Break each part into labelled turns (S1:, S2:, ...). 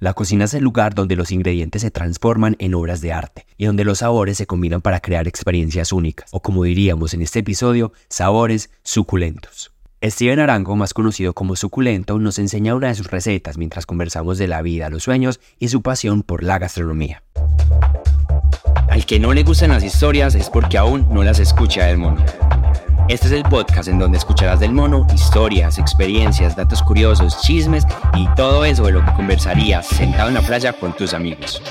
S1: La cocina es el lugar donde los ingredientes se transforman en obras de arte y donde los sabores se combinan para crear experiencias únicas, o como diríamos en este episodio, sabores suculentos. Steven Arango, más conocido como Suculento, nos enseña una de sus recetas mientras conversamos de la vida, los sueños y su pasión por la gastronomía.
S2: Al que no le gustan las historias es porque aún no las escucha del mono. Este es el podcast en donde escucharás del mono historias, experiencias, datos curiosos, chismes y todo eso de lo que conversarías sentado en la playa con tus amigos.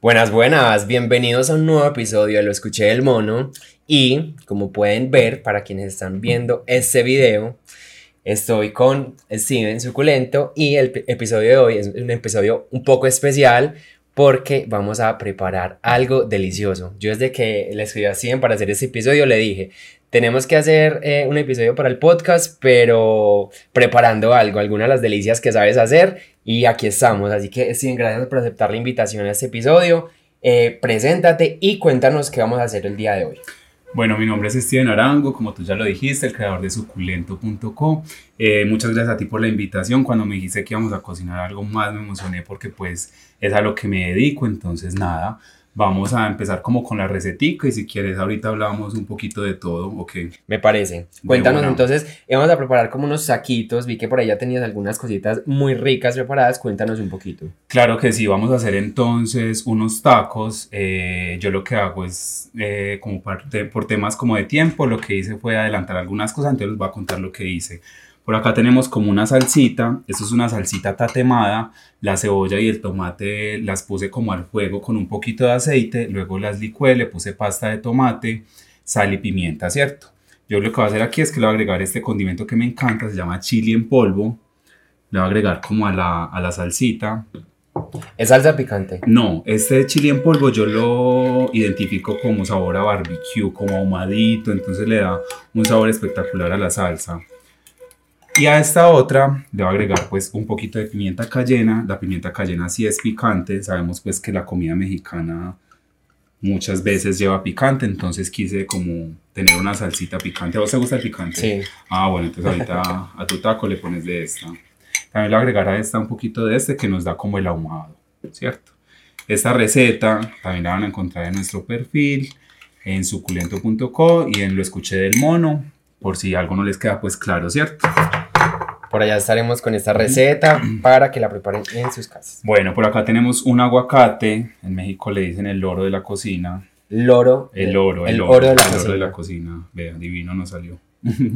S2: Buenas, buenas, bienvenidos a un nuevo episodio de Lo Escuché del Mono. Y como pueden ver, para quienes están viendo este video, estoy con Steven Suculento y el episodio de hoy es un episodio un poco especial porque vamos a preparar algo delicioso. Yo desde que le escribí a Steven para hacer este episodio le dije, tenemos que hacer eh, un episodio para el podcast, pero preparando algo, algunas de las delicias que sabes hacer y aquí estamos. Así que Steven, gracias por aceptar la invitación a este episodio. Eh, preséntate y cuéntanos qué vamos a hacer el día de hoy.
S3: Bueno, mi nombre es Steven Arango, como tú ya lo dijiste, el creador de suculento.co. Eh, muchas gracias a ti por la invitación. Cuando me dijiste que íbamos a cocinar algo más, me emocioné porque pues es a lo que me dedico. Entonces, nada, vamos a empezar como con la recetica y si quieres ahorita hablamos un poquito de todo, ok.
S2: Me parece. Cuéntanos entonces, vamos a preparar como unos saquitos, vi que por ahí ya tenías algunas cositas muy ricas preparadas, cuéntanos un poquito.
S3: Claro que sí, vamos a hacer entonces unos tacos, eh, yo lo que hago es eh, como parte, por temas como de tiempo, lo que hice fue adelantar algunas cosas, entonces les voy a contar lo que hice. Por acá tenemos como una salsita, esto es una salsita tatemada, la cebolla y el tomate las puse como al fuego con un poquito de aceite, luego las licué, le puse pasta de tomate, sal y pimienta, ¿cierto? Yo lo que voy a hacer aquí es que le voy a agregar este condimento que me encanta, se llama chili en polvo, le voy a agregar como a la, a la salsita.
S2: ¿Es salsa picante?
S3: No, este chili en polvo yo lo identifico como sabor a barbecue, como ahumadito, entonces le da un sabor espectacular a la salsa. Y a esta otra le voy a agregar pues un poquito de pimienta cayena. La pimienta cayena sí es picante. Sabemos pues que la comida mexicana muchas veces lleva picante. Entonces quise como tener una salsita picante. ¿A vos te gusta el picante?
S2: Sí.
S3: Ah, bueno, entonces ahorita a tu taco le pones de esta. También le voy a agregar a esta un poquito de este que nos da como el ahumado, ¿cierto? Esta receta también la van a encontrar en nuestro perfil, en suculento.co y en Lo Escuché del Mono, por si algo no les queda pues claro, ¿cierto?
S2: Por allá estaremos con esta receta para que la preparen en sus casas.
S3: Bueno, por acá tenemos un aguacate. En México le dicen el loro de la cocina.
S2: Loro.
S3: El oro, el, oro, de la, el oro de la cocina. Vea, divino nos salió.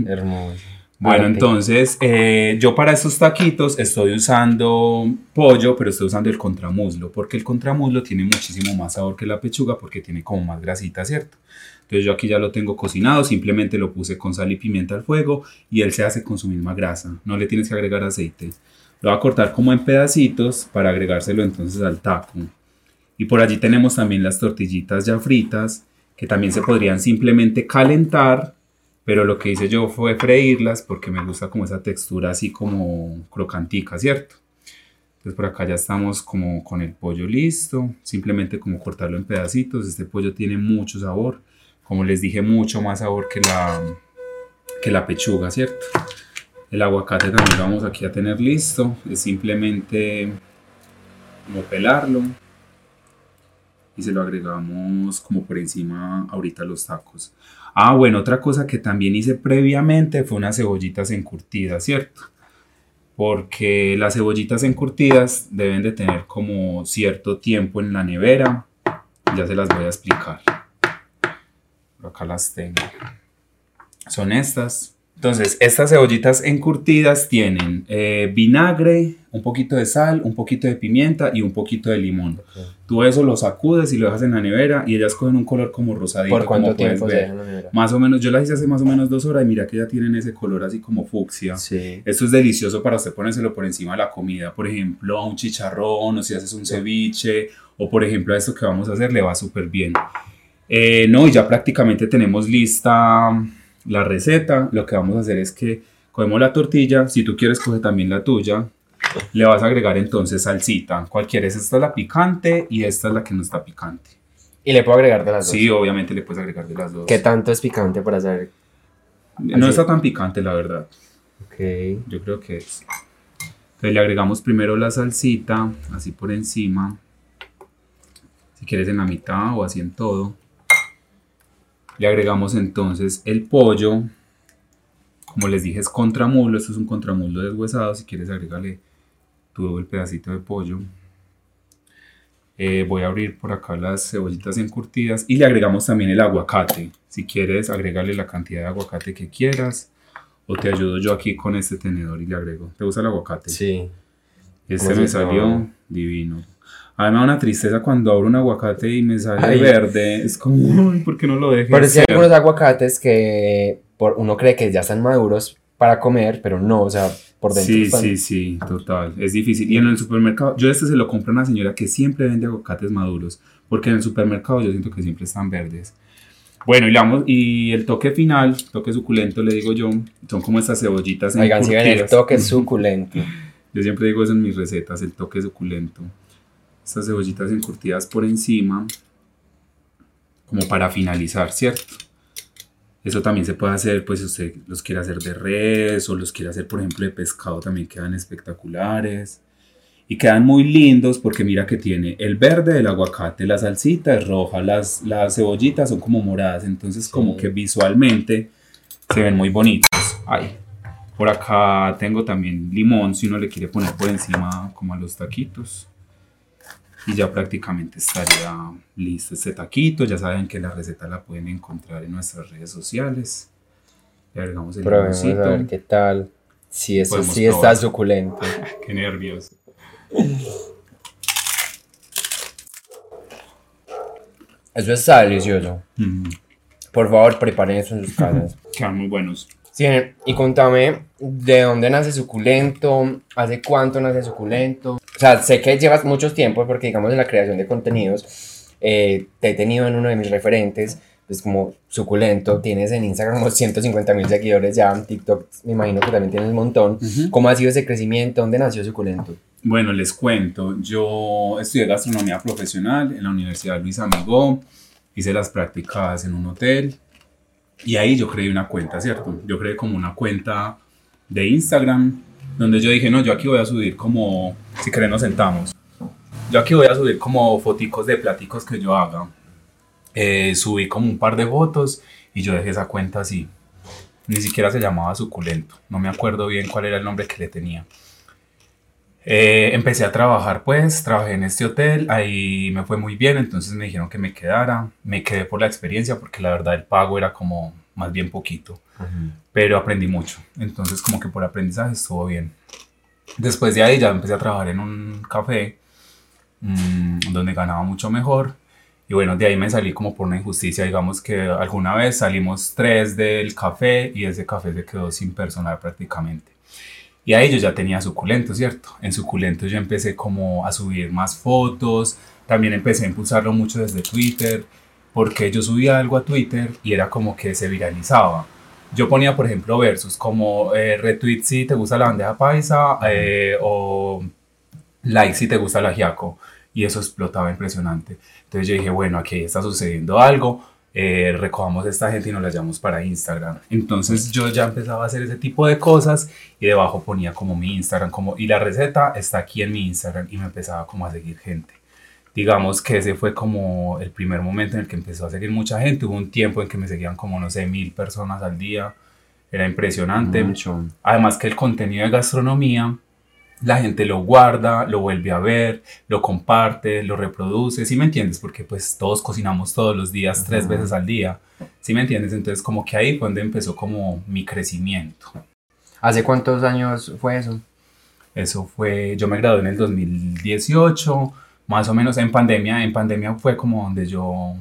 S2: Hermoso.
S3: Bueno, entonces eh, yo para estos taquitos estoy usando pollo, pero estoy usando el contramuslo, porque el contramuslo tiene muchísimo más sabor que la pechuga, porque tiene como más grasita, ¿cierto? Entonces yo aquí ya lo tengo cocinado, simplemente lo puse con sal y pimienta al fuego y él se hace con su misma grasa, no le tienes que agregar aceite. Lo voy a cortar como en pedacitos para agregárselo entonces al taco. Y por allí tenemos también las tortillitas ya fritas, que también se podrían simplemente calentar pero lo que hice yo fue freírlas porque me gusta como esa textura así como crocantica, ¿cierto? Entonces por acá ya estamos como con el pollo listo, simplemente como cortarlo en pedacitos, este pollo tiene mucho sabor, como les dije, mucho más sabor que la, que la pechuga, ¿cierto? El aguacate también vamos aquí a tener listo, es simplemente como pelarlo y se lo agregamos como por encima ahorita los tacos. Ah, bueno, otra cosa que también hice previamente fue unas cebollitas encurtidas, ¿cierto? Porque las cebollitas encurtidas deben de tener como cierto tiempo en la nevera. Ya se las voy a explicar. acá las tengo. Son estas. Entonces, estas cebollitas encurtidas tienen eh, vinagre, un poquito de sal, un poquito de pimienta y un poquito de limón. Tú eso lo sacudes y lo dejas en la nevera y ellas cogen un color como rosadito.
S2: ¿Por cuánto tiempo se en la nevera?
S3: Más o menos, yo las hice hace más o menos dos horas y mira que ya tienen ese color así como fucsia.
S2: Sí.
S3: Esto es delicioso para usted ponérselo por encima de la comida, por ejemplo, a un chicharrón o si haces un ceviche o por ejemplo a esto que vamos a hacer le va súper bien. Eh, no, y ya prácticamente tenemos lista la receta, lo que vamos a hacer es que cogemos la tortilla, si tú quieres coge también la tuya, le vas a agregar entonces salsita. ¿Cuál quieres? Esta es la picante y esta es la que no está picante.
S2: Y le puedo agregar de las dos.
S3: Sí, obviamente le puedes agregar de las dos.
S2: ¿Qué tanto es picante para saber?
S3: No
S2: Así.
S3: está tan picante, la verdad.
S2: Ok.
S3: Yo creo que es. Entonces le agregamos primero la salsita, así por encima. Si quieres en la mitad o así en todo. Le agregamos entonces el pollo. Como les dije, es contramulo. Esto es un contramulo deshuesado. Si quieres, agregarle todo el pedacito de pollo. Eh, voy a abrir por acá las cebollitas encurtidas y le agregamos también el aguacate. Si quieres, agregarle la cantidad de aguacate que quieras. O te ayudo yo aquí con este tenedor y le agrego. ¿Te gusta el aguacate?
S2: Sí.
S3: Este
S2: ¿Cómo
S3: me salió divino. A mí me da una tristeza cuando abro un aguacate y me sale
S2: Ay.
S3: verde. Es como, "Ay, ¿por qué no lo dejes?
S2: Pero sí hay
S3: ser?".
S2: algunos aguacates que por, uno cree que ya están maduros para comer, pero no, o sea, por dentro
S3: Sí,
S2: están-
S3: sí, sí, total. Es difícil. Y en el supermercado, yo este se lo compro a una señora que siempre vende aguacates maduros. Porque en el supermercado yo siento que siempre están verdes. Bueno, y, le damos- y el toque final, toque suculento, le digo yo, son como estas cebollitas
S2: Oigan, si ven el toque suculento.
S3: Yo siempre digo eso en mis recetas, el toque suculento. Estas cebollitas encurtidas por encima, como para finalizar, ¿cierto? Eso también se puede hacer, pues si usted los quiere hacer de res o los quiere hacer, por ejemplo, de pescado, también quedan espectaculares. Y quedan muy lindos porque mira que tiene el verde del aguacate, la salsita es roja, las, las cebollitas son como moradas, entonces como que visualmente se ven muy bonitos. Ay, por acá tengo también limón, si uno le quiere poner por encima como a los taquitos. Y ya prácticamente estaría listo este taquito. Ya saben que la receta la pueden encontrar en nuestras redes sociales. Le agregamos el
S2: Probemos a ver qué tal. Sí, eso
S3: Podemos
S2: sí está suculento.
S3: Qué nervios.
S2: Eso está delicioso.
S3: Mm,
S2: Por favor, preparen eso en sus casas.
S3: quedan muy buenos.
S2: Sí, y contame de dónde nace suculento, hace cuánto nace suculento. Sea, sé que llevas mucho tiempo porque digamos en la creación de contenidos eh, te he tenido en uno de mis referentes, pues como suculento, tienes en Instagram como 150 mil seguidores ya, en TikTok me imagino que también tienes un montón.
S3: Ujú.
S2: ¿Cómo ha sido ese crecimiento? ¿Dónde nació suculento?
S3: Bueno, les cuento. Yo estudié gastronomía profesional en la Universidad Luis Amigó. Hice las prácticas en un hotel. Y ahí yo creé una cuenta, ¿cierto? Yo creé como una cuenta de Instagram donde yo dije, no, yo aquí voy a subir como, si querés nos sentamos. Yo aquí voy a subir como foticos de platicos que yo haga. Eh, subí como un par de fotos y yo dejé esa cuenta así. Ni siquiera se llamaba Suculento. No me acuerdo bien cuál era el nombre que le tenía. Eh, empecé a trabajar pues, trabajé en este hotel, ahí me fue muy bien, entonces me dijeron que me quedara, me quedé por la experiencia porque la verdad el pago era como más bien poquito, pero aprendí mucho, entonces como que por aprendizaje estuvo bien. Después de ahí ya empecé a trabajar en un café mm, donde ganaba mucho mejor y bueno, de ahí me salí como por una injusticia, digamos que alguna vez salimos tres del café y ese café se quedó sin personal prácticamente. Y ahí yo ya tenía suculento, ¿cierto? En suculento yo empecé como a subir más fotos, también empecé a impulsarlo mucho desde Twitter, porque yo subía algo a Twitter y era como que se viralizaba. Yo ponía, por ejemplo, versos como eh, retweet si te gusta la bandeja paisa eh, o like si te gusta el ajiaco. Y eso explotaba impresionante. Entonces yo dije, bueno, aquí está sucediendo algo, eh, recojamos a esta gente y nos la llamamos para Instagram. Entonces yo ya empezaba a hacer ese tipo de cosas y debajo ponía como mi Instagram, como, y la receta está aquí en mi Instagram y me empezaba como a seguir gente. Digamos que ese fue como el primer momento en el que empezó a seguir mucha gente. Hubo un tiempo en que me seguían como, no sé, mil personas al día. Era impresionante.
S2: Mucho.
S3: Además que el contenido de gastronomía, la gente lo guarda, lo vuelve a ver, lo comparte, lo reproduce, ¿sí me entiendes? Porque pues todos cocinamos todos los días, tres veces al día, ¿sí me entiendes? Entonces como que ahí fue donde empezó como mi crecimiento.
S2: ¿Hace cuántos años fue eso?
S3: Eso fue, yo me gradué en el 2018, más o menos en pandemia, en pandemia fue como donde yo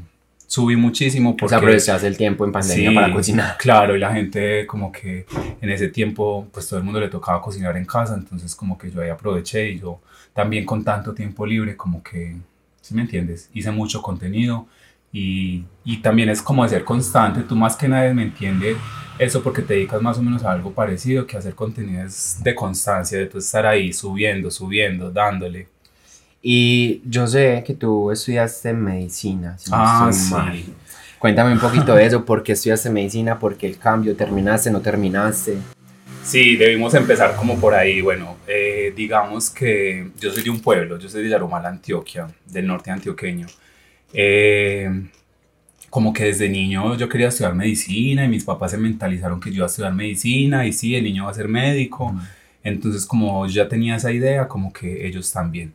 S3: subí muchísimo
S2: O
S3: porque...
S2: sea, aprovechaste el tiempo en pandemia
S3: Sí,
S2: para cocinar.
S3: Claro, y la gente como que en ese tiempo pues todo el mundo le tocaba cocinar en casa, entonces como que yo ahí aproveché y yo también con tanto tiempo libre como que, ¿sí me entiendes? Hice mucho contenido y, y también es como de ser constante, tú más que nadie me entiendes eso porque te dedicas más o menos a algo parecido que hacer contenidos de constancia, de tú estar ahí subiendo, subiendo, dándole.
S2: Y yo sé que tú estudiaste medicina. Si no
S3: Ah, sí.
S2: mal. Cuéntame un poquito de eso, ¿por qué estudiaste medicina? ¿Por qué el cambio? ¿Terminaste? ¿No terminaste?
S3: Sí, debimos empezar como por ahí. Bueno, eh, digamos que yo soy de un pueblo, yo soy de Yarumal, Antioquia, del norte antioqueño. Eh, como que desde niño yo quería estudiar medicina y mis papás se mentalizaron que yo iba a estudiar medicina y sí, el niño va a ser médico. Entonces como ya tenía esa idea, como que ellos también.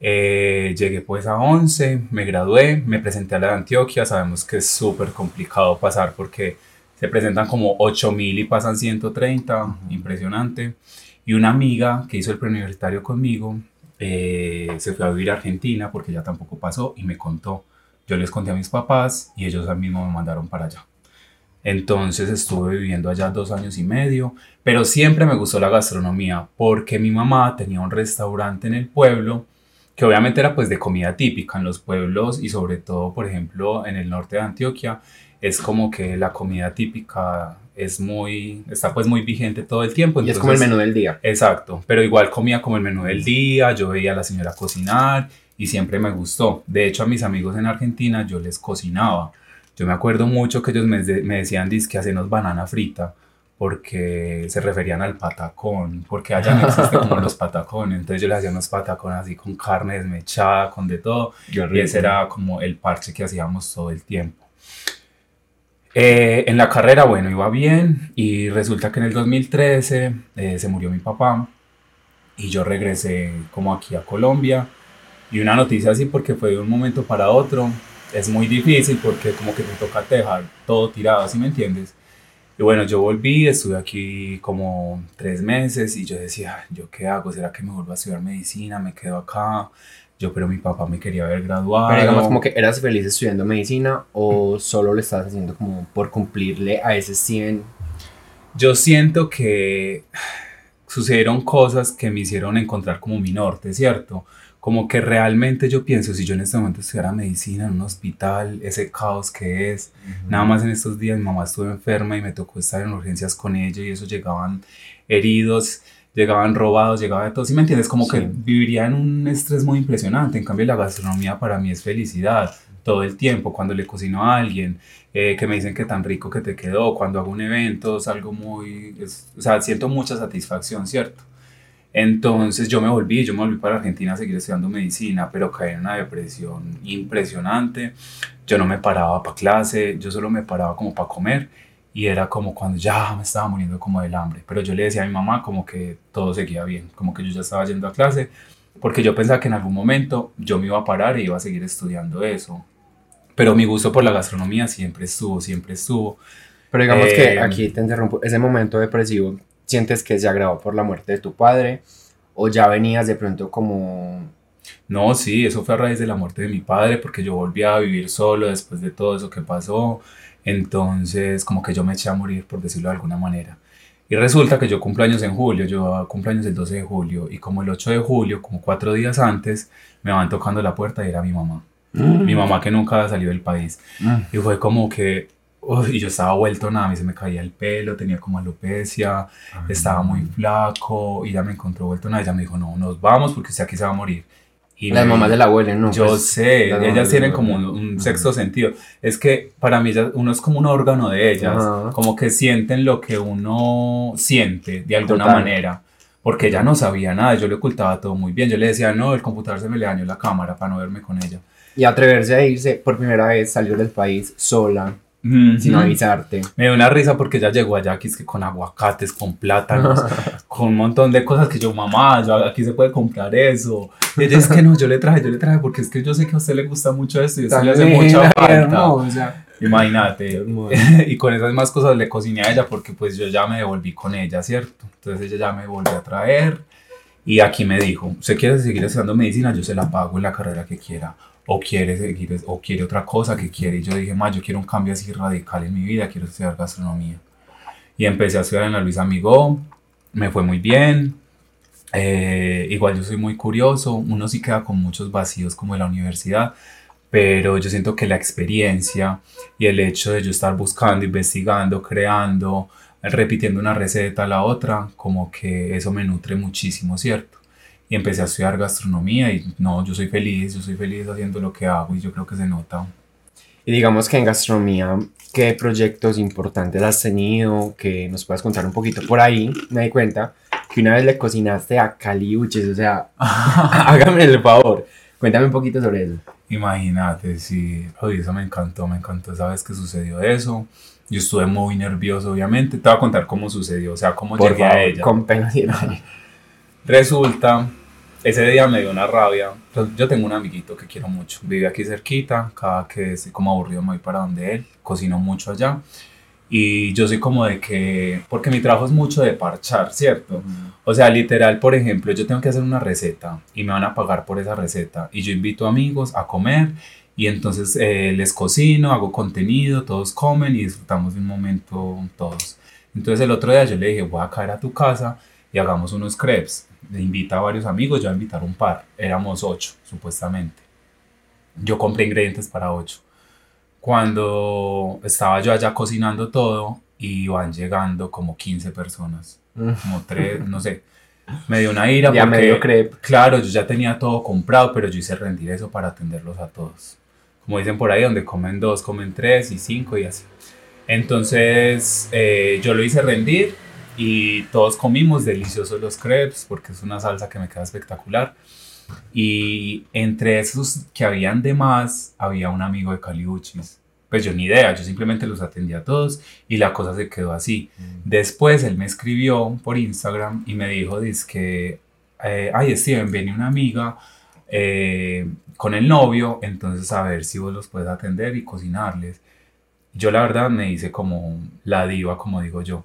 S3: Eh, llegué pues a 11, me gradué, me presenté a la de Antioquia, sabemos que es súper complicado pasar porque se presentan como 8000 y pasan 130, impresionante. Y una amiga que hizo el preuniversitario conmigo eh, se fue a vivir a Argentina porque ya tampoco pasó y me contó. Yo les conté a mis papás y ellos mismos me mandaron para allá. Entonces estuve viviendo allá dos años y medio, pero siempre me gustó la gastronomía porque mi mamá tenía un restaurante en el pueblo que obviamente era pues de comida típica en los pueblos y sobre todo, por ejemplo, en el norte de Antioquia, es como que la comida típica es muy, está pues muy vigente todo el tiempo.
S2: Y es como el menú del día.
S3: Exacto, pero igual comía como el menú del día, yo veía a la señora cocinar y siempre me gustó. De hecho, a mis amigos en Argentina yo les cocinaba. Yo me acuerdo mucho que ellos me, de- me decían, que hacenos banana frita, porque se referían al patacón, porque allá no existe como los patacones. Entonces yo les hacía unos patacones así con carne desmechada, con de todo. Y ese era como el parche que hacíamos todo el tiempo. Eh, en la carrera, bueno, iba bien y resulta que en el 2013 eh, se murió mi papá y yo regresé como aquí a Colombia y una noticia así porque fue de un momento para otro es muy difícil porque como que te toca dejar todo tirado, ¿sí me entiendes? Y bueno, yo volví, estuve aquí como tres meses y yo decía, ¿yo qué hago? ¿Será que me vuelvo a estudiar medicina? ¿Me quedo acá? Yo, pero mi papá me quería ver graduado.
S2: Pero digamos como que eras feliz estudiando medicina o solo lo estabas haciendo como por cumplirle a ese 100.
S3: Yo siento que sucedieron cosas que me hicieron encontrar como mi norte, ¿cierto? Como que realmente yo pienso, si yo en este momento estudiara medicina en un hospital, ese caos que es, nada más en estos días mi mamá estuvo enferma y me tocó estar en urgencias con ella y eso llegaban heridos, llegaban robados, llegaba de todo, ¿sí me entiendes? Como que viviría en un estrés muy impresionante, en cambio la gastronomía para mí es felicidad todo el tiempo, cuando le cocino a alguien, eh, que me dicen que tan rico que te quedó, cuando hago un evento es algo muy, es- o sea, siento mucha satisfacción, ¿cierto? Entonces yo me volví, yo me volví para Argentina a seguir estudiando medicina, pero caí en una depresión impresionante. Yo no me paraba para clase, yo solo me paraba como para comer y era como cuando ya me estaba muriendo como del hambre. Pero yo le decía a mi mamá como que todo seguía bien, como que yo ya estaba yendo a clase, porque yo pensaba que en algún momento yo me iba a parar y iba a seguir estudiando eso. Pero mi gusto por la gastronomía siempre estuvo, siempre estuvo.
S2: Pero digamos
S3: Eh,
S2: que aquí te interrumpo, ese momento depresivo, ¿sientes que se agravó por la muerte de tu padre? ¿O ya venías de pronto como...
S3: No, sí, eso fue a raíz de la muerte de mi padre, porque yo volví a vivir solo después de todo eso que pasó. Entonces, como que yo me eché a morir, por decirlo de alguna manera. Y resulta que yo cumplo años en julio, yo cumplo años el 12 de julio, y como el 8 de julio, como cuatro días antes, me van tocando la puerta y era mi mamá. Mi mamá que nunca había salido del país. Y fue como que, uy, y yo estaba vuelto nada, a mí se me caía el pelo, tenía como alopecia, estaba muy flaco, y ya me encontró vuelto nada, ella me dijo, no, nos vamos porque usted aquí se va a morir. Y
S2: Las
S3: me-
S2: mamás de la abuela, ¿no?
S3: yo
S2: Pues,
S3: sé,
S2: las
S3: ellas tienen como un, un sexto sentido. Es que para mí ellas- uno es como un órgano de ellas,
S2: Ajá.
S3: como que sienten lo que uno siente de alguna
S2: Total.
S3: manera. Porque ella no sabía nada, yo le ocultaba todo muy bien. Yo le decía, no, el computador se me le dañó la cámara para no verme con ella.
S2: Y atreverse a irse por primera vez, salir del país sola, sin
S3: Ujú.
S2: avisarte.
S3: Me dio una risa porque ella llegó allá aquí es que con aguacates, con plátanos, con un montón de cosas que yo, mamá, yo- aquí se puede comprar eso. Y ella es que no, yo le traje, yo le traje porque es que yo sé que a usted le gusta mucho esto y usted le hace mucha falta. Imagínate. Y con esas más cosas le cociné a ella porque pues yo ya me devolví con ella, ¿cierto? Entonces ella ya me volvió a traer y aquí me dijo, ¿usted quiere seguir estudiando medicina? Yo se la pago en la carrera que quiera. O quiere seguir, o quiere otra cosa que quiere. Y yo dije, ma, yo quiero un cambio así radical en mi vida, quiero estudiar gastronomía. Y empecé a estudiar en la Luis Amigó, me fue muy bien. Eh, igual yo soy muy curioso, uno sí queda con muchos vacíos como de la universidad, pero yo siento que la experiencia y el hecho de yo estar buscando, investigando, creando, repitiendo una receta a la otra, como que eso me nutre muchísimo, ¿cierto? Y empecé a estudiar gastronomía y no, yo soy feliz, yo soy feliz haciendo lo que hago y yo creo que se nota.
S2: Y digamos que en gastronomía, ¿qué proyectos importantes has tenido? Que nos puedas contar un poquito por ahí. Me di cuenta que una vez le cocinaste a Caliuches, o sea, hágame el favor. Cuéntame un poquito sobre eso.
S3: Imagínate, sí, oye, eso me encantó, me encantó, ¿sabes qué sucedió eso? Yo estuve muy nervioso, obviamente. Te voy a contar cómo sucedió, o sea, cómo
S2: Por
S3: llegué a
S2: favor,
S3: ella.
S2: con pena
S3: Resulta, ese día me dio una rabia. Yo tengo un amiguito que quiero mucho, vive aquí cerquita, cada que estoy como aburrido me voy para donde él, cocino mucho allá. Y yo soy como de que, porque mi trabajo es mucho de parchar, ¿cierto? O sea, literal, por ejemplo, yo tengo que hacer una receta y me van a pagar por esa receta. Y yo invito amigos a comer y entonces eh, les cocino, hago contenido, todos comen y disfrutamos de un momento todos. Entonces el otro día yo le dije, voy a caer a tu casa y hagamos unos crepes. Le invita a varios amigos, yo a invitar un par. Éramos ocho, supuestamente. Yo compré ingredientes para ocho. Cuando estaba yo allá cocinando todo, y van llegando como 15 personas, como tres, no sé. Me dio una ira
S2: Ya
S3: porque,
S2: medio crepe.
S3: claro, yo ya tenía todo comprado, pero yo hice rendir eso para atenderlos a todos. Como dicen por ahí, donde comen dos, comen tres y cinco y así. Entonces, eh, yo lo hice rendir y todos comimos deliciosos los crepes porque es una salsa que me queda espectacular. Y entre esos que habían de más, había un amigo de Caliuchis. Pues yo ni idea, yo simplemente los atendí a todos y la cosa se quedó así. Después él me escribió por Instagram y me dijo, que, eh, ay Steven, viene una amiga eh, con el novio, entonces a ver si vos los puedes atender y cocinarles. Yo la verdad me hice como la diva, como digo yo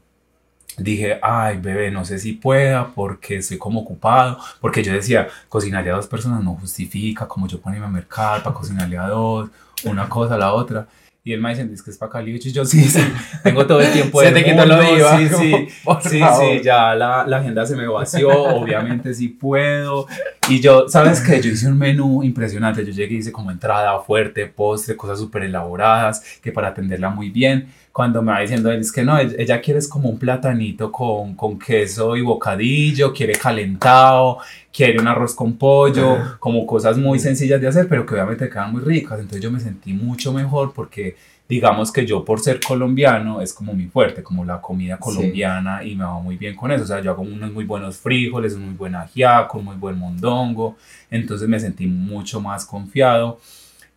S3: dije, ay, bebé, no sé si pueda porque estoy como ocupado. Porque yo decía, cocinarle a dos personas no justifica, como yo ponerme a mercar para cocinarle a dos, una cosa a la otra. Y él me dice, es que es para Caliuchi. Yo sí, sí, tengo todo el tiempo
S2: Se te quitó lo diva,
S3: Sí, sí, sí, sí, ya la, la agenda se me vació. Obviamente sí puedo. Y yo, ¿sabes qué? Yo hice un menú impresionante. Yo llegué y hice como entrada fuerte, postre, cosas súper elaboradas, que para atenderla muy bien cuando me va diciendo él, es que no, ella- ella quiere es como un platanito con, con queso y bocadillo, quiere calentado, quiere un arroz con pollo, como cosas muy sencillas de hacer, pero que obviamente quedan muy ricas. Entonces yo me sentí mucho mejor porque digamos que yo por ser colombiano es como mi fuerte, como la comida colombiana y me va muy bien con eso. O sea, yo hago unos muy buenos frijoles, un muy buen ajiaco, un muy buen mondongo. Entonces me sentí mucho más confiado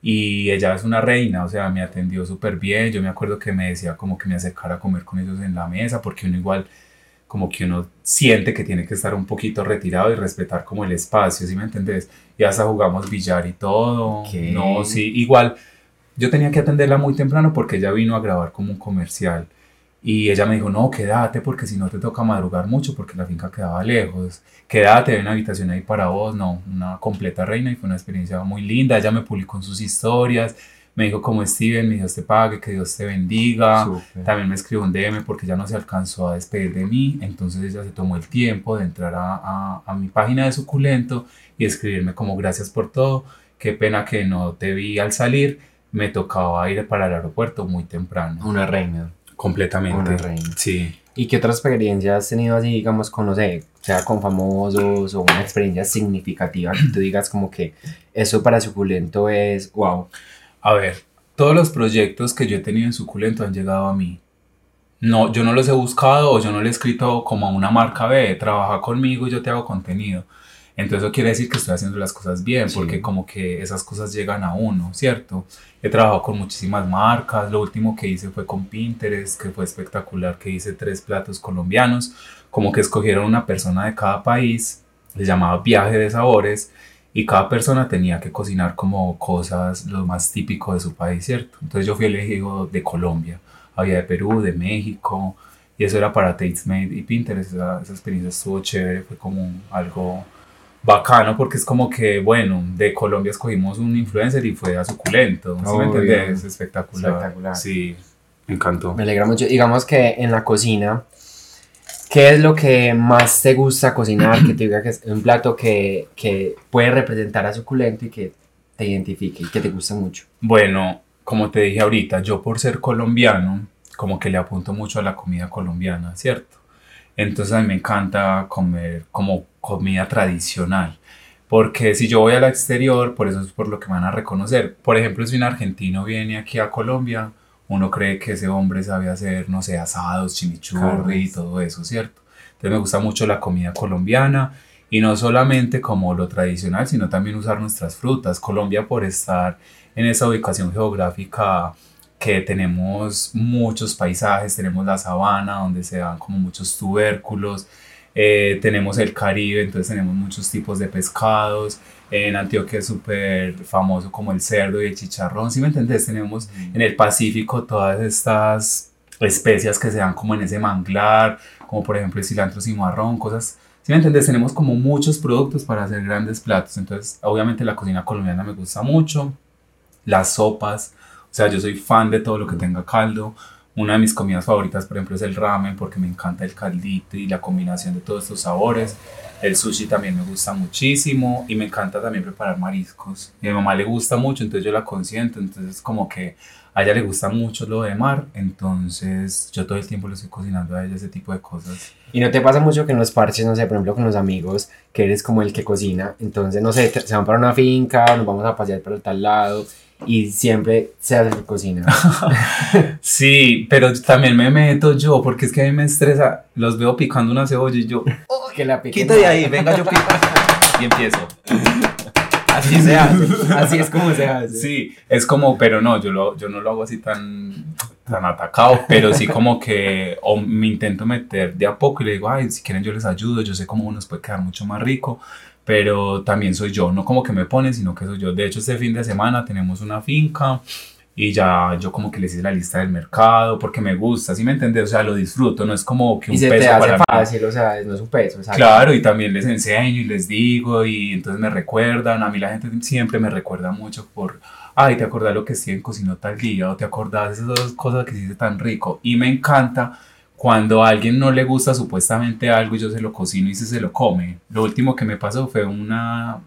S3: y ella es una reina, o sea, me atendió súper bien. Yo me acuerdo que me decía como que me acercara a comer con ellos en la mesa, porque uno igual como que uno siente que tiene que estar un poquito retirado y respetar como el espacio, ¿sí me entendés? Y hasta jugamos billar y todo.
S2: Ok.
S3: No, sí, igual yo tenía que atenderla muy temprano porque ella vino a grabar como un comercial. Y ella me dijo, no, quédate porque si no te toca madrugar mucho porque la finca quedaba lejos. Quédate, hay una habitación ahí para vos. No, una completa reina y fue una experiencia muy linda. Ella me publicó en sus historias. Me dijo como Steven, mi Dios te pague, que Dios te bendiga. También me escribió un DM porque ya no se alcanzó a despedir de mí. Entonces ella se tomó el tiempo de entrar a, a, a mi página de suculento y escribirme como gracias por todo. Qué pena que no te vi al salir. Me tocaba ir para el aeropuerto muy temprano.
S2: Una reina.
S3: Completamente.
S2: Una reina.
S3: Sí.
S2: ¿Y qué otra experiencia has tenido así, digamos, con, no sé, sea con famosos o una experiencia significativa que tú digas como que eso para suculento es wow?
S3: A ver, todos los proyectos que yo he tenido en Suculento han llegado a mí. No, yo no los he buscado o yo no le he escrito como a una marca B, trabaja conmigo y yo te hago contenido. Entonces eso quiere decir que estoy haciendo las cosas bien,
S2: Sí.
S3: porque como que esas cosas llegan a uno, ¿cierto? He trabajado con muchísimas marcas, lo último que hice fue con Pinterest, que fue espectacular, que hice tres platos colombianos, como que escogieron una persona de cada país, se llamaba Viaje de Sabores, y cada persona tenía que cocinar como cosas lo más típico de su país, ¿cierto? Entonces yo fui elegido de Colombia, había de Perú, de México, y eso era para Tastemade y Pinterest, esa, esa experiencia estuvo chévere, fue como algo bacano porque es como que, bueno, de Colombia escogimos un influencer y fue a suculento, ¿sí me entendés? Espectacular.
S2: Espectacular.
S3: Sí, me encantó.
S2: Me alegra mucho. Digamos que en la cocina, ¿qué es lo que más te gusta cocinar? Que te diga que es un plato que, que puede representar a suculento y que te identifique y que te gusta mucho?
S3: Bueno, como te dije ahorita, yo por ser colombiano, como que le apunto mucho a la comida colombiana, ¿cierto? Entonces a mí me encanta comer como comida tradicional. Porque si yo voy al exterior, por eso es por lo que me van a reconocer. Por ejemplo, si un argentino viene aquí a Colombia, uno cree que ese hombre sabe hacer, no sé, asados, chimichurri y todo eso, ¿cierto? Entonces me gusta mucho la comida colombiana y no solamente como lo tradicional, sino también usar nuestras frutas. Colombia por estar en esa ubicación geográfica que tenemos muchos paisajes, tenemos la sabana donde se dan como muchos tubérculos, eh, tenemos el Caribe, entonces tenemos muchos tipos de pescados, en Antioquia es súper famoso como el cerdo y el chicharrón, ¿sí me entendés? Tenemos en el Pacífico todas estas especias que se dan como en ese manglar, como por ejemplo el cilantro cimarrón, cosas, ¿sí me entendés? Tenemos como muchos productos para hacer grandes platos, entonces obviamente la cocina colombiana me gusta mucho, las sopas, sea, yo soy fan de todo lo que tenga caldo, una de mis comidas favoritas, por ejemplo, es el ramen porque me encanta el caldito y la combinación de todos estos sabores. El sushi también me gusta muchísimo y me encanta también preparar mariscos. A mi mamá le gusta mucho, entonces yo la consiento, entonces como que a ella le gusta mucho lo de mar, entonces yo todo el tiempo le estoy cocinando a ella ese tipo de cosas.
S2: ¿Y no te pasa mucho que en los parches, no sé, por ejemplo con los amigos, que eres como el que cocina, entonces, no sé, se van para una finca, nos vamos a pasear para tal lado y siempre se hace cocina.
S3: sí, pero también me meto yo, porque es que a mí me estresa, los veo picando una cebolla y yo,
S2: oh, que la
S3: quita de ahí, venga yo pico. y empiezo.
S2: Así se hace, así es como se hace.
S3: Sí, es como, pero no, yo, lo, yo no lo hago así tan, tan atacado, pero sí como que o me intento meter de a poco y le digo, ay, si quieren yo les ayudo, yo sé cómo nos puede quedar mucho más rico, pero también soy yo, no como que me ponen, sino que soy yo. De hecho, este fin de semana tenemos una finca y ya yo como que les hice la lista del mercado porque me gusta, ¿sí me entiendes? O sea, lo disfruto, no es como que un
S2: y se te hace fácil, o sea, no es un peso.
S3: Claro, y también les enseño y les digo y entonces me recuerdan, a mí la gente siempre me recuerda mucho por, ay, te acordás lo que Steven cocinó tal día o te acordás de esas dos cosas que hiciste tan rico y me encanta cuando a alguien no le gusta supuestamente algo y yo se lo cocino y se, se lo come. Lo último que me pasó fue una,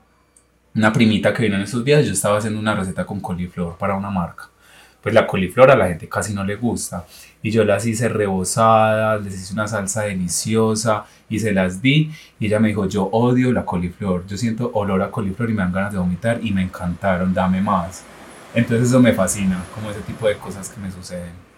S3: una primita que vino en esos días, yo estaba haciendo una receta con coliflor para una marca. Pues la coliflor a la gente casi no le gusta. Y yo las hice rebozadas, les hice una salsa deliciosa y se las di. Y ella me dijo, yo odio la coliflor, yo siento olor a coliflor y me dan ganas de vomitar y me encantaron, dame más. Entonces eso me fascina, como ese tipo de cosas que me suceden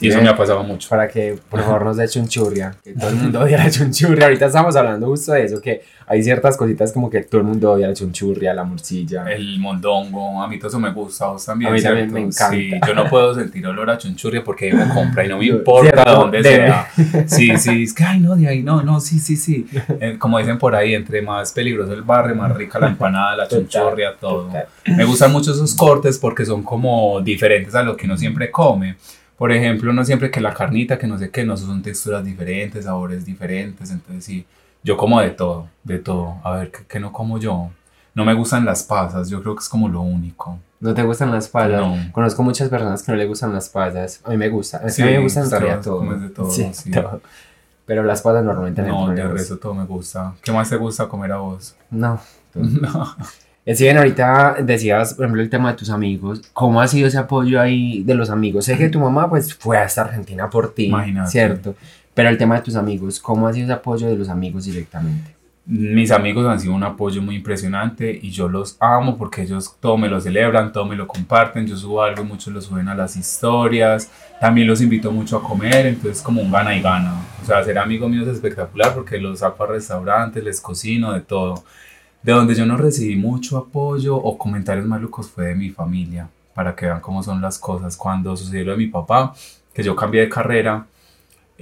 S3: y eso me ha pasado mucho.
S2: Para que por favor nos dé chunchurria. Que todo el mundo odia la chunchurria. Ahorita estamos hablando justo de eso, que hay ciertas cositas como que todo el mundo odia la chunchurria, la morcilla.
S3: El mondongo, a mí todo eso me gusta, vos también.
S2: A mí también me encanta. Sí,
S3: yo no puedo sentir olor a chunchurria porque me compra y no me importa dónde sea. Sí, sí, es que, ay, no, de ahí, no, no, sí, sí, sí. Eh, como dicen por ahí, entre más peligroso el barrio, más rica la empanada, la chunchurria, todo. Me gustan mucho esos cortes porque son como diferentes a lo que uno siempre come. Por ejemplo, no siempre que la carnita, que no sé qué, no son texturas diferentes, sabores diferentes, entonces sí, yo como de todo, de todo. A ver, ¿qué, no como yo? No me gustan las pasas, yo creo que es como lo único.
S2: ¿No te gustan las pasas? No. Conozco muchas personas que no le gustan las pasas. A mí me gusta. a mí me gustan todo.
S3: de todo, sí, todo.
S2: Pero las pasas normalmente
S3: no. No, de resto todo me gusta. ¿Qué más te gusta comer a vos?
S2: No. No. Bien, ahorita decías, por ejemplo, el tema de tus amigos. ¿Cómo ha sido ese apoyo ahí de los amigos? Sé que tu mamá pues fue hasta Argentina por ti, Imagínate. ¿cierto? Pero el tema de tus amigos, ¿cómo ha sido ese apoyo de los amigos directamente?
S3: Mis amigos han sido un apoyo muy impresionante y yo los amo porque ellos todo me lo celebran, todo me lo comparten. Yo subo algo, muchos lo suben a las historias. También los invito mucho a comer, entonces como un gana y gana. O sea, ser amigo mío es espectacular porque los saco a restaurantes, les cocino, de todo. De donde yo no recibí mucho apoyo o comentarios malucos fue de mi familia, para que vean cómo son las cosas. Cuando sucedió lo de mi papá, que yo cambié de carrera,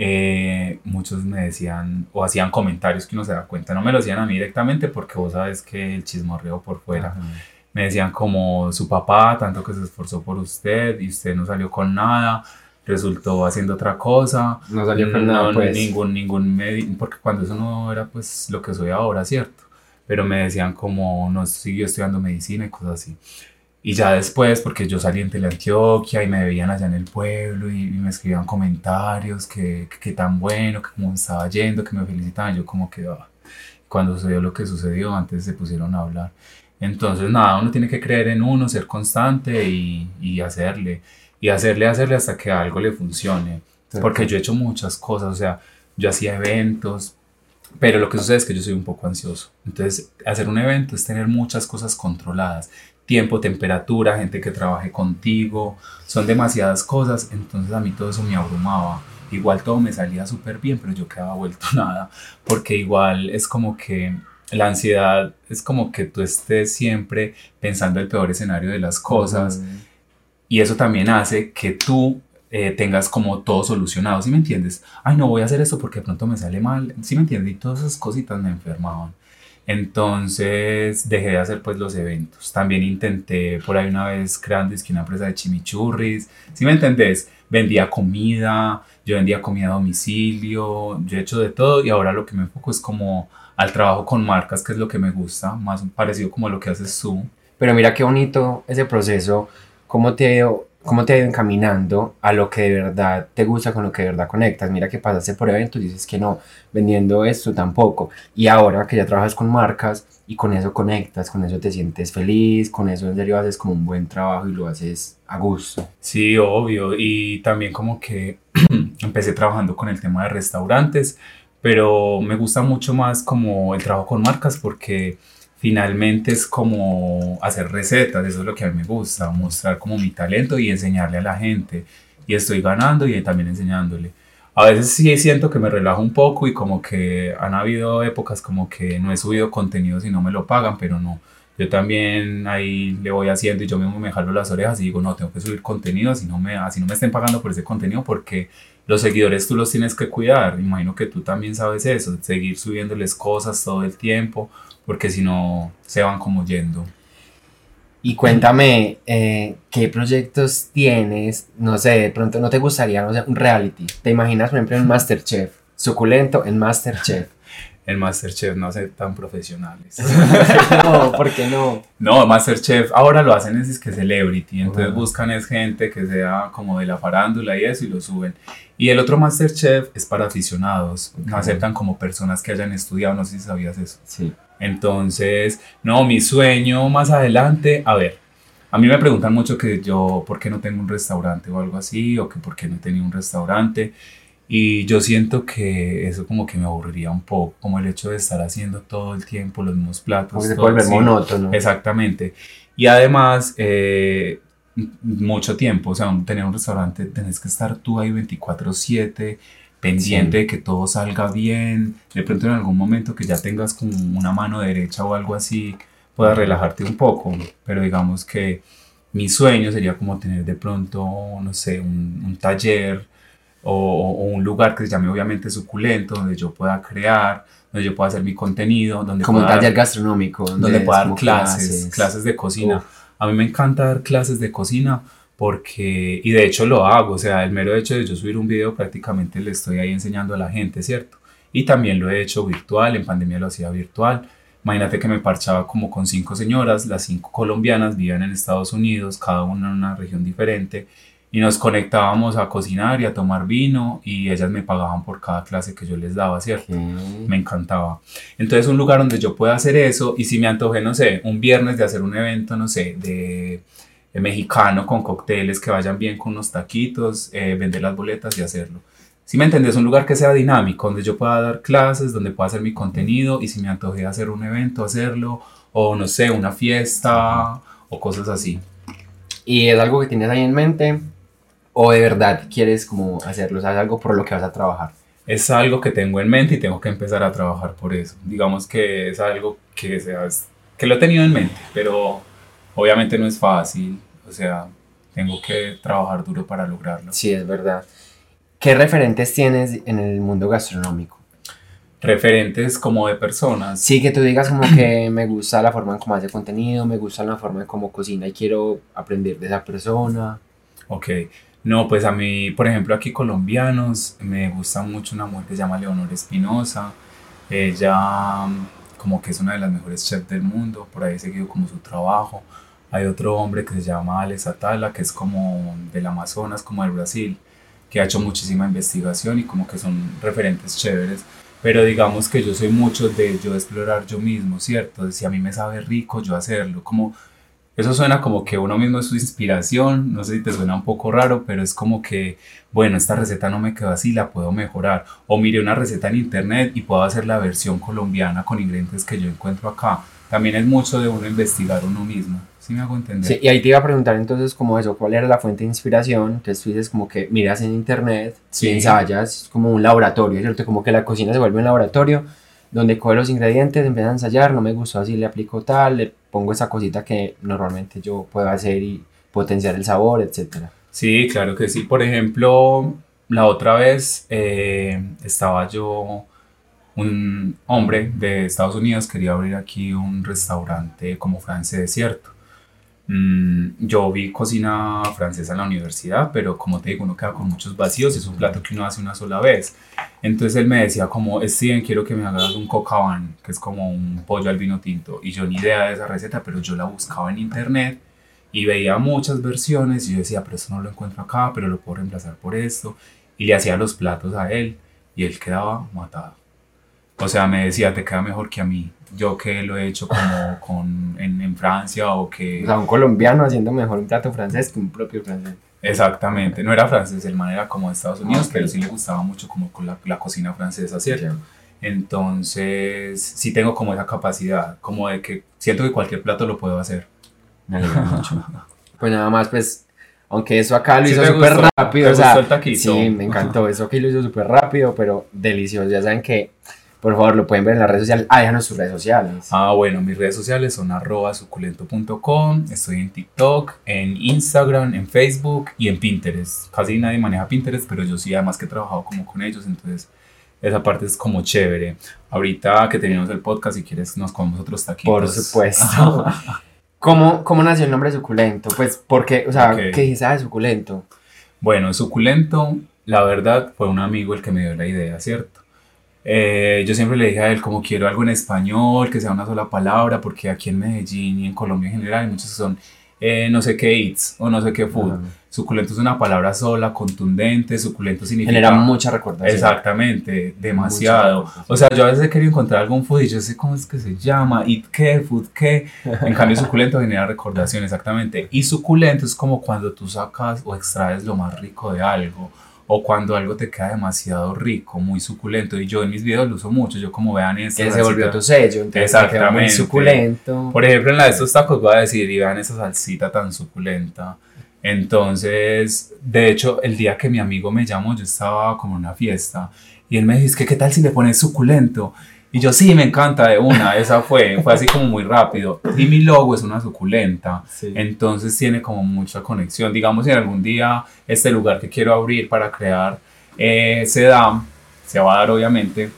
S3: eh, muchos me decían o hacían comentarios que uno se da cuenta. No me lo hacían a mí directamente porque vos sabes que el chismorreo por fuera. Me decían como su papá, tanto que se esforzó por usted y usted no salió con nada, resultó haciendo otra cosa.
S2: No salió con nada, pues.
S3: Ningún, ningún, porque cuando eso no era pues lo que soy ahora, ¿cierto? Pero me decían como no siguió estudiando medicina y cosas así. Y ya después, porque yo salí en Teleantioquia y me veían allá en el pueblo y, me escribían comentarios que, que, tan bueno, que cómo estaba yendo, que me felicitaban, yo como que ah, cuando sucedió lo que sucedió, antes se pusieron a hablar. Entonces, nada, uno tiene que creer en uno, ser constante y, y hacerle, y hacerle, hacerle hasta que algo le funcione. Porque yo he hecho muchas cosas, o sea, yo hacía eventos, pero lo que sucede es que yo soy un poco ansioso. Entonces, hacer un evento es tener muchas cosas controladas. Tiempo, temperatura, gente que trabaje contigo, son demasiadas cosas. Entonces a mí todo eso me abrumaba. Igual todo me salía súper bien, pero yo quedaba vuelto nada. Porque igual es como que la ansiedad es como que tú estés siempre pensando el peor escenario de las cosas. Y eso también hace que tú eh, tengas como todo solucionado, ¿sí me entiendes? Ay, no voy a hacer esto porque de pronto me sale mal, ¿sí me entiendes? Y todas esas cositas me enfermaban. Entonces dejé de hacer pues los eventos. También intenté por ahí una vez creando una empresa de chimichurris, ¿sí me entendés? Vendía comida, yo vendía comida a domicilio, yo he hecho de todo y ahora lo que me enfoco es como al trabajo con marcas, que es lo que me gusta, más parecido como lo que haces tú.
S2: Pero mira qué bonito ese proceso, cómo te cómo te ha ido encaminando a lo que de verdad te gusta, con lo que de verdad conectas. Mira que pasaste por eventos y dices que no, vendiendo esto tampoco. Y ahora que ya trabajas con marcas y con eso conectas, con eso te sientes feliz, con eso en serio haces como un buen trabajo y lo haces a gusto.
S3: Sí, obvio. Y también como que empecé trabajando con el tema de restaurantes, pero me gusta mucho más como el trabajo con marcas porque finalmente es como hacer recetas, eso es lo que a mí me gusta, mostrar como mi talento y enseñarle a la gente. Y estoy ganando y también enseñándole. A veces sí siento que me relajo un poco y como que han habido épocas como que no he subido contenido si no me lo pagan, pero no. Yo también ahí le voy haciendo y yo mismo me jalo las orejas y digo, no, tengo que subir contenido, así no me, así no me estén pagando por ese contenido porque los seguidores tú los tienes que cuidar. Imagino que tú también sabes eso, seguir subiéndoles cosas todo el tiempo porque si no se van como yendo.
S2: Y cuéntame, eh, ¿qué proyectos tienes? No sé, de pronto no te gustaría, un reality. ¿Te imaginas, por ejemplo, en Masterchef? Suculento en Masterchef.
S3: En Masterchef no sé tan profesionales.
S2: no, ¿por qué no?
S3: No, Masterchef ahora lo hacen es, que celebrity, entonces buscan es gente que sea como de la farándula y eso y lo suben. Y el otro Masterchef es para aficionados, no aceptan como personas que hayan estudiado, no sé si sabías eso.
S2: Sí.
S3: Entonces, no, mi sueño más adelante, a ver, a mí me preguntan mucho que yo, ¿por qué no tengo un restaurante o algo así? O que por qué no he tenido un restaurante. Y yo siento que eso como que me aburriría un poco, como el hecho de estar haciendo todo el tiempo los mismos platos. Porque
S2: se vuelve monótono.
S3: Exactamente. Y además, eh, mucho tiempo, o sea, tener un restaurante, tenés que estar tú ahí 24/7 pendiente de que todo salga bien, de pronto en algún momento que ya tengas como una mano derecha o algo así, puedas relajarte un poco, pero digamos que mi sueño sería como tener de pronto, no sé, un, taller o, un lugar que se llame obviamente suculento, donde yo pueda crear, donde yo pueda hacer mi contenido, donde
S2: como un taller gastronómico,
S3: donde, pueda dar clases, clases, de cocina. A mí me encanta dar clases de cocina porque, y de hecho lo hago, o sea, el mero hecho de yo subir un video prácticamente le estoy ahí enseñando a la gente, ¿cierto? Y también lo he hecho virtual, en pandemia lo hacía virtual. Imagínate que me parchaba como con cinco señoras, las cinco colombianas vivían en Estados Unidos, cada una en una región diferente, y nos conectábamos a cocinar y a tomar vino, y ellas me pagaban por cada clase que yo les daba, ¿cierto? Me encantaba. Entonces, un lugar donde yo pueda hacer eso, y si me antojé, no sé, un viernes de hacer un evento, no sé, de mexicano con cócteles que vayan bien con unos taquitos, eh, vender las boletas y hacerlo. Si me entendés, un lugar que sea dinámico, donde yo pueda dar clases, donde pueda hacer mi contenido y si me antoje hacer un evento, hacerlo, o no sé, una fiesta o cosas así.
S2: ¿Y es algo que tienes ahí en mente? ¿O de verdad quieres como hacerlo? ¿sabes algo por lo que vas a trabajar?
S3: Es algo que tengo en mente y tengo que empezar a trabajar por eso. Digamos que es algo que, seas, que lo he tenido en mente, pero obviamente no es fácil o sea, tengo que trabajar duro para lograrlo.
S2: Sí, es verdad. ¿Qué referentes tienes en el mundo gastronómico?
S3: Referentes como de personas.
S2: Sí, que tú digas como que me gusta la forma en cómo hace contenido, me gusta la forma en cómo cocina y quiero aprender de esa persona.
S3: Ok. No, pues a mí, por ejemplo, aquí colombianos, me gusta mucho una mujer que se llama Leonor Espinosa. Ella como que es una de las mejores chefs del mundo, por ahí he seguido como su trabajo. Hay otro hombre que se llama Alex Atala, que es como del Amazonas, como del Brasil, que ha hecho muchísima investigación y como que son referentes chéveres. Pero digamos que yo soy mucho de yo explorar yo mismo, ¿cierto? Si a mí me sabe rico, yo hacerlo. Como eso suena como que uno mismo es su inspiración, no sé si te suena un poco raro, pero es como que, bueno, esta receta no me quedó así, la puedo mejorar. O mire una receta en internet y puedo hacer la versión colombiana con ingredientes que yo encuentro acá. También es mucho de uno investigar uno mismo. ¿Sí me hago entender?
S2: Sí, y ahí te iba a preguntar entonces como eso, ¿cuál era la fuente de inspiración? Entonces tú dices como que miras en internet,
S3: Sí.
S2: ensayas, es como un laboratorio, ¿cierto? Como que la cocina se vuelve un laboratorio donde coge los ingredientes, empieza a ensayar, no me gustó así, le aplico tal, le pongo esa cosita que normalmente yo puedo hacer y potenciar el sabor, etcétera.
S3: Sí, claro que sí. Por ejemplo, la otra vez eh, estaba yo, un hombre de Estados Unidos quería abrir aquí un restaurante como francés, ¿cierto? Mm, yo vi cocina francesa en la universidad, pero como te digo, uno queda con muchos vacíos, es un plato que uno hace una sola vez. Entonces él me decía como, Steven, quiero que me hagas un cocaban, que es como un pollo al vino tinto. Y yo ni idea de esa receta, pero yo la buscaba en internet y veía muchas versiones y yo decía, pero esto no lo encuentro acá, pero lo puedo reemplazar por esto. Y le hacía los platos a él y él quedaba matado. O sea, me decía, te queda mejor que a mí. Yo que lo he hecho como con, en, en Francia o que...
S2: O sea, un colombiano haciendo mejor un plato francés que un propio francés.
S3: Exactamente, no era francés, el man era como de Estados Unidos, pero sí le gustaba mucho como con la, la cocina francesa, ¿cierto? Entonces, sí tengo como esa capacidad, como de que siento que cualquier plato lo puedo hacer.
S2: Me mucho. Pues nada más, pues, aunque eso acá lo
S3: ¿Sí
S2: hizo súper rápido,
S3: ¿Te
S2: o sea, sí, me encantó, eso aquí lo hizo súper rápido, pero delicioso, ya saben que, por favor, lo pueden ver en las redes sociales, ah, déjanos sus redes sociales.
S3: Ah, bueno, mis redes sociales son arroba suculento.com, estoy en TikTok, en Instagram, en Facebook y en Pinterest. Casi nadie maneja Pinterest, pero yo sí, además que he trabajado como con ellos, entonces esa parte es como chévere. Ahorita que tenemos el podcast, si quieres, nos comemos otros taquitos.
S2: Por supuesto. ¿Cómo, ¿Cómo nació el nombre suculento? Pues, porque, o sea,
S3: Ok.
S2: ¿qué dices de suculento?
S3: Bueno, suculento, la verdad, fue un amigo el que me dio la idea, ¿cierto? Eh, yo siempre le dije a él como quiero algo en español, que sea una sola palabra, porque aquí en Medellín y en Colombia en general hay muchos que son eh, no sé qué eats o no sé qué food.
S2: Ajá.
S3: Suculento es una palabra sola, contundente, suculento significa...
S2: Genera mucha recordación.
S3: Exactamente, demasiado. O sea, yo a veces he querido encontrar algún food y yo sé cómo es que se llama, eat qué, food qué. En cambio, suculento genera recordación, exactamente. Y suculento es como cuando tú sacas o extraes lo más rico de algo. O cuando algo te queda demasiado rico, muy suculento. Y yo en mis videos lo uso mucho. Yo como vean esta
S2: Que se volvió tu sello, entonces te quedó muy
S3: Exactamente.
S2: suculento.
S3: Por ejemplo, en la de estos tacos voy a decir, y vean esa salsita tan suculenta. Entonces, de hecho, el día que mi amigo me llamó, yo estaba como en una fiesta y él me dice, ¿qué, qué tal si le pones suculento? Y yo, sí, me encanta de una, esa fue, fue así como muy rápido. Y mi logo es una suculenta,
S2: Sí.
S3: entonces tiene como mucha conexión. Digamos, si algún día este lugar que quiero abrir para crear eh, se da, se va a dar obviamente,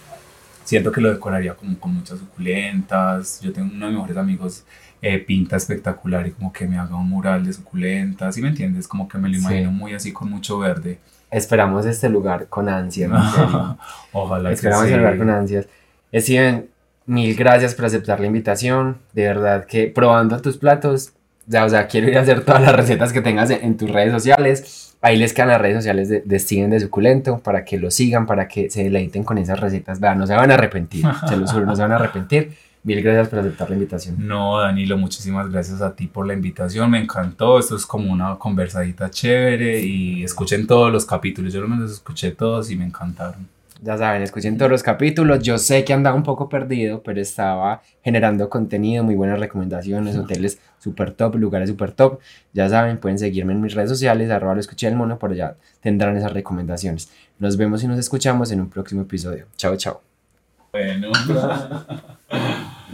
S3: siento que lo decoraría como con muchas suculentas. Yo tengo uno de mis mejores amigos, eh, pinta espectacular y como que me haga un mural de suculentas, ¿sí me entiendes? Como que me lo
S2: Sí.
S3: imagino muy así con mucho verde.
S2: Esperamos este lugar con ansias.
S3: Ojalá que
S2: Esperamos
S3: sí.
S2: este lugar con ansias. Steven, mil gracias por aceptar la invitación. De verdad que probando tus platos, ya, o sea, quiero ir a hacer todas las recetas que tengas en, en tus redes sociales. Ahí les quedan las redes sociales de, de Steven de Suculento para que lo sigan, para que se deleiten con esas recetas. Vean, no se van a arrepentir, se los juro, no se van a arrepentir. Mil gracias por aceptar la invitación.
S3: No, Danilo, muchísimas gracias a ti por la invitación, me encantó, esto es como una conversadita chévere y escuchen todos los capítulos, yo los escuché todos y me encantaron.
S2: Ya saben, escuchen todos los capítulos. Yo sé que andaba un poco perdido, pero estaba generando contenido, muy buenas recomendaciones, hoteles super top, lugares super top. Ya saben, pueden seguirme en mis redes sociales, arroba lo escuché del mono, por allá tendrán esas recomendaciones. Nos vemos y nos escuchamos en un próximo episodio. Chao, chao.
S3: Bueno.